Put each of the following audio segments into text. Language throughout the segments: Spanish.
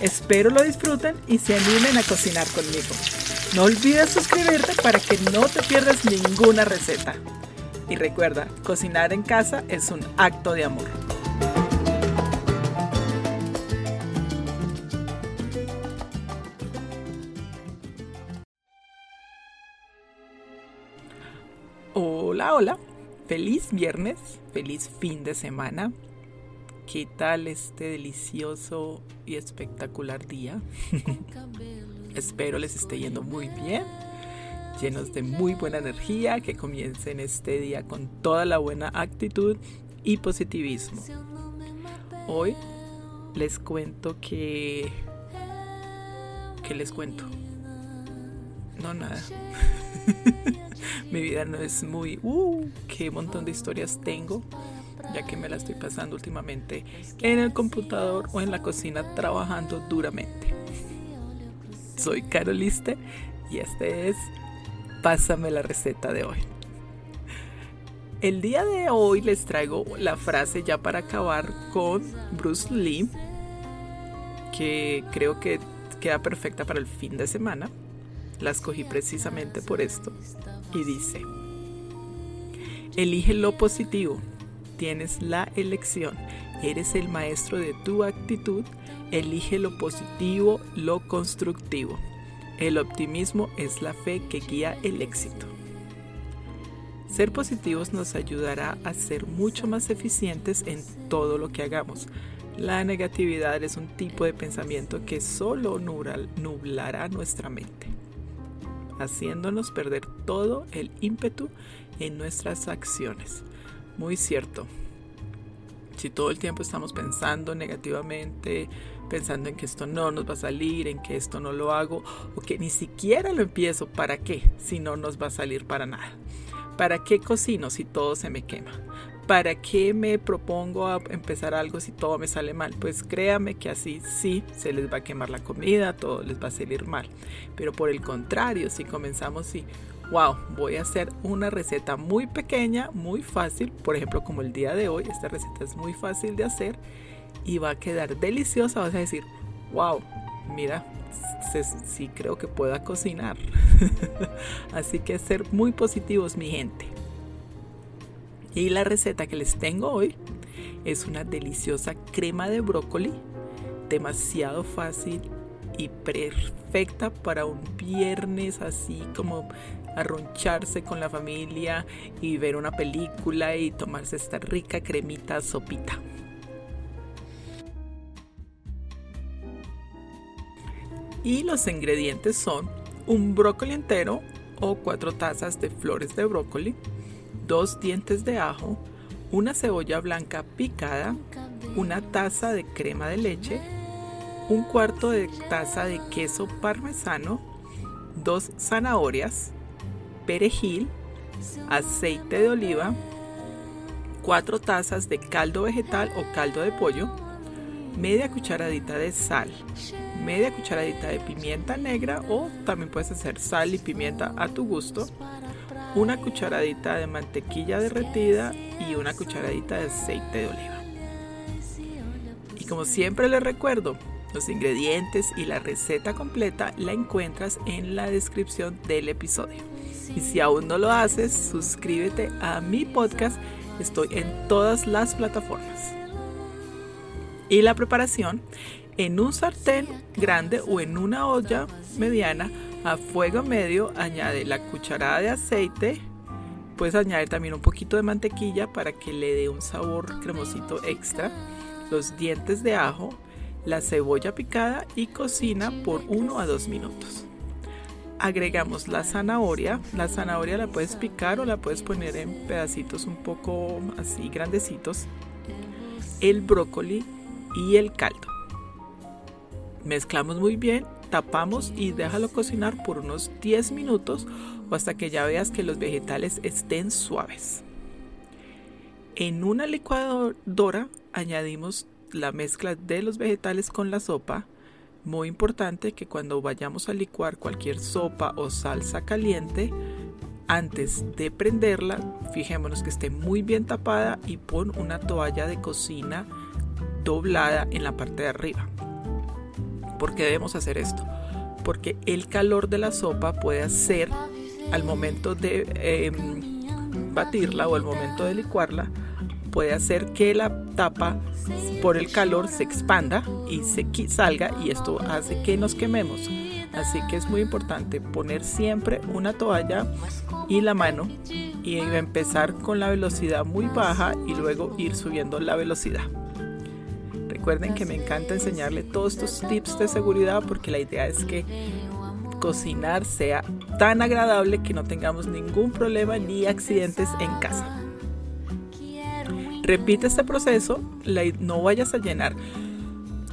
Espero lo disfruten y se animen a cocinar conmigo. No olvides suscribirte para que no te pierdas ninguna receta. Y recuerda, cocinar en casa es un acto de amor. Hola, hola. Feliz viernes, feliz fin de semana. ¿Qué tal este delicioso y espectacular día? Espero les esté yendo muy bien, llenos de muy buena energía, que comiencen este día con toda la buena actitud y positivismo. Hoy les cuento que... ¿Qué les cuento? No, nada. Mi vida no es muy... ¡Uh! ¡Qué montón de historias tengo! Ya que me la estoy pasando últimamente en el computador o en la cocina trabajando duramente. Soy Caroliste y este es Pásame la receta de hoy. El día de hoy les traigo la frase ya para acabar con Bruce Lee, que creo que queda perfecta para el fin de semana. La escogí precisamente por esto. Y dice, elige lo positivo, tienes la elección, eres el maestro de tu actitud, elige lo positivo, lo constructivo. El optimismo es la fe que guía el éxito. Ser positivos nos ayudará a ser mucho más eficientes en todo lo que hagamos. La negatividad es un tipo de pensamiento que solo nublará nuestra mente haciéndonos perder todo el ímpetu en nuestras acciones. Muy cierto. Si todo el tiempo estamos pensando negativamente, pensando en que esto no nos va a salir, en que esto no lo hago, o que ni siquiera lo empiezo, ¿para qué? Si no nos va a salir para nada. ¿Para qué cocino si todo se me quema? ¿para qué me propongo a empezar algo si todo me sale mal? Pues créame que así sí se les va a quemar la comida, todo les va a salir mal. Pero por el contrario, si comenzamos y, wow, voy a hacer una receta muy pequeña, muy fácil, por ejemplo como el día de hoy, esta receta es muy fácil de hacer y va a quedar deliciosa, vas a decir, wow, mira, sí creo que pueda cocinar. Así que ser muy positivos, mi gente. Y la receta que les tengo hoy es una deliciosa crema de brócoli, demasiado fácil y perfecta para un viernes así como arroncharse con la familia y ver una película y tomarse esta rica cremita sopita. Y los ingredientes son un brócoli entero o cuatro tazas de flores de brócoli, dos dientes de ajo, una cebolla blanca picada, una taza de crema de leche, un cuarto de taza de queso parmesano, dos zanahorias, perejil, aceite de oliva, cuatro tazas de caldo vegetal o caldo de pollo, media cucharadita de sal, media cucharadita de pimienta negra o también puedes hacer sal y pimienta a tu gusto, una cucharadita de mantequilla derretida y una cucharadita de aceite de oliva. Y como siempre les recuerdo, los ingredientes y la receta completa la encuentras en la descripción del episodio. Y si aún no lo haces, suscríbete a mi podcast. Estoy en todas las plataformas. Y la preparación en un sartén grande o en una olla mediana a fuego medio añade la cucharada de aceite. Puedes añadir también un poquito de mantequilla para que le dé un sabor cremosito extra. Los dientes de ajo, la cebolla picada y cocina por 1 a 2 minutos. Agregamos la zanahoria. La zanahoria la puedes picar o la puedes poner en pedacitos un poco así grandecitos. El brócoli y el caldo. Mezclamos muy bien tapamos y déjalo cocinar por unos 10 minutos o hasta que ya veas que los vegetales estén suaves. En una licuadora añadimos la mezcla de los vegetales con la sopa. Muy importante que cuando vayamos a licuar cualquier sopa o salsa caliente, antes de prenderla, fijémonos que esté muy bien tapada y pon una toalla de cocina doblada en la parte de arriba. ¿Por qué debemos hacer esto? Porque el calor de la sopa puede hacer al momento de em, batirla o al momento de licuarla, puede hacer que la tapa por el calor se expanda y se salga y esto hace que nos quememos. Así que es muy importante poner siempre una toalla y la mano y empezar con la velocidad muy baja y luego ir subiendo la velocidad. Recuerden que me encanta enseñarle todos estos tips de seguridad porque la idea es que cocinar sea tan agradable que no tengamos ningún problema ni accidentes en casa. Repite este proceso, no vayas a llenar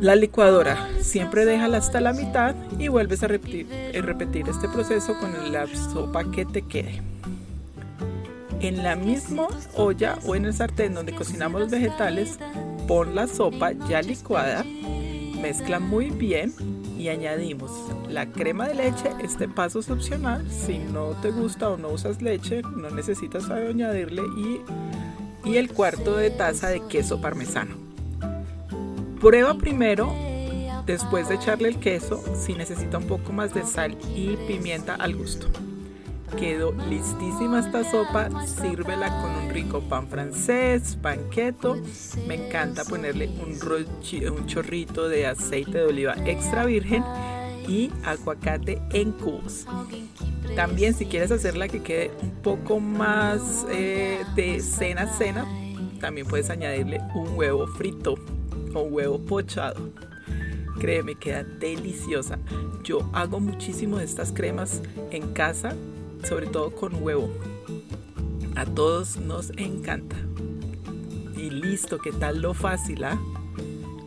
la licuadora siempre déjala hasta la mitad y vuelves a repetir, a repetir este proceso con la sopa que te quede. En la misma olla o en el sartén donde cocinamos los vegetales, pon la sopa ya licuada, mezcla muy bien y añadimos la crema de leche. Este paso es opcional. Si no te gusta o no usas leche, no necesitas añadirle y, y el cuarto de taza de queso parmesano. Prueba primero, después de echarle el queso, si necesita un poco más de sal y pimienta al gusto. Quedó listísima esta sopa, sírvela con un rico pan francés, panqueto. Me encanta ponerle un, un chorrito de aceite de oliva extra virgen y aguacate en cubos. También si quieres hacerla que quede un poco más eh, de cena cena, también puedes añadirle un huevo frito huevo pochado. Créeme, queda deliciosa. Yo hago muchísimo de estas cremas en casa, sobre todo con huevo. A todos nos encanta. Y listo, ¿qué tal lo fácil? Ah?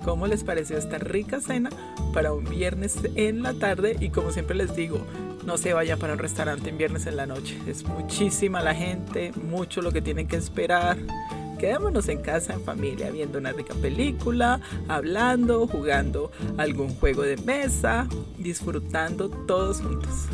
¿Cómo les pareció esta rica cena para un viernes en la tarde? Y como siempre les digo, no se vaya para un restaurante en viernes en la noche. Es muchísima la gente, mucho lo que tienen que esperar. Quedémonos en casa en familia viendo una rica película, hablando, jugando algún juego de mesa, disfrutando todos juntos.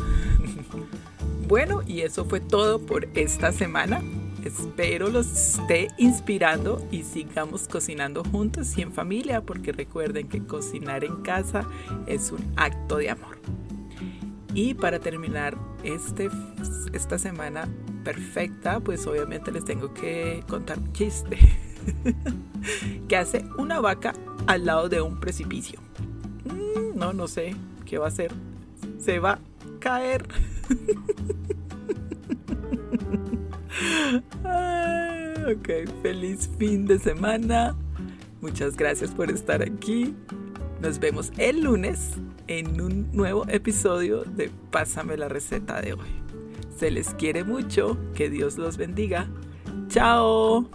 bueno, y eso fue todo por esta semana. Espero los esté inspirando y sigamos cocinando juntos y en familia, porque recuerden que cocinar en casa es un acto de amor. Y para terminar este, esta semana, perfecta, pues obviamente les tengo que contar un chiste. que hace una vaca al lado de un precipicio. Mm, no, no sé qué va a hacer. Se va a caer. ok, feliz fin de semana. Muchas gracias por estar aquí. Nos vemos el lunes en un nuevo episodio de Pásame la receta de hoy. Se les quiere mucho, que Dios los bendiga. Chao.